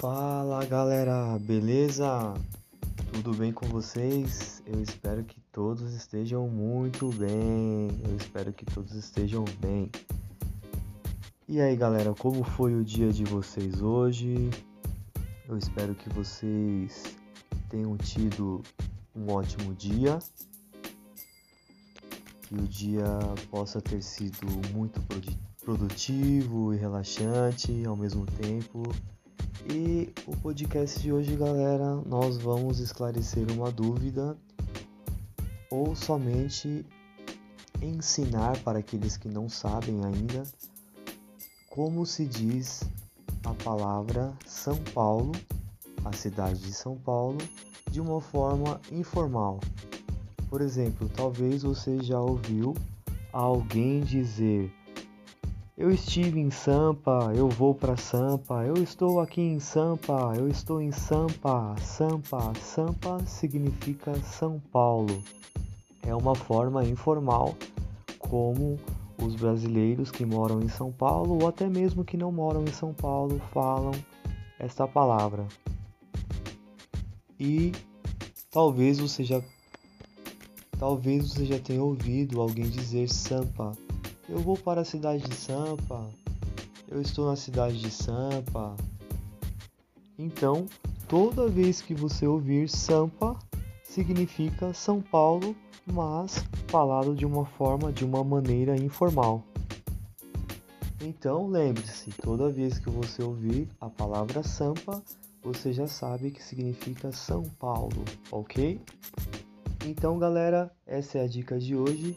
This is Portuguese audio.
Fala galera, beleza? Tudo bem com vocês? Eu espero que todos estejam muito bem. Eu espero que todos estejam bem. E aí galera, como foi o dia de vocês hoje? Eu espero que vocês tenham tido um ótimo dia. Que o dia possa ter sido muito produtivo e relaxante ao mesmo tempo. E o podcast de hoje, galera, nós vamos esclarecer uma dúvida ou somente ensinar para aqueles que não sabem ainda como se diz a palavra São Paulo, a cidade de São Paulo, de uma forma informal. Por exemplo, talvez você já ouviu alguém dizer eu estive em Sampa, eu vou para Sampa, eu estou aqui em Sampa, eu estou em Sampa. Sampa, Sampa significa São Paulo. É uma forma informal como os brasileiros que moram em São Paulo ou até mesmo que não moram em São Paulo falam esta palavra. E talvez você já talvez você já tenha ouvido alguém dizer Sampa eu vou para a cidade de Sampa. Eu estou na cidade de Sampa. Então, toda vez que você ouvir Sampa, significa São Paulo, mas falado de uma forma, de uma maneira informal. Então, lembre-se, toda vez que você ouvir a palavra Sampa, você já sabe que significa São Paulo, ok? Então, galera, essa é a dica de hoje.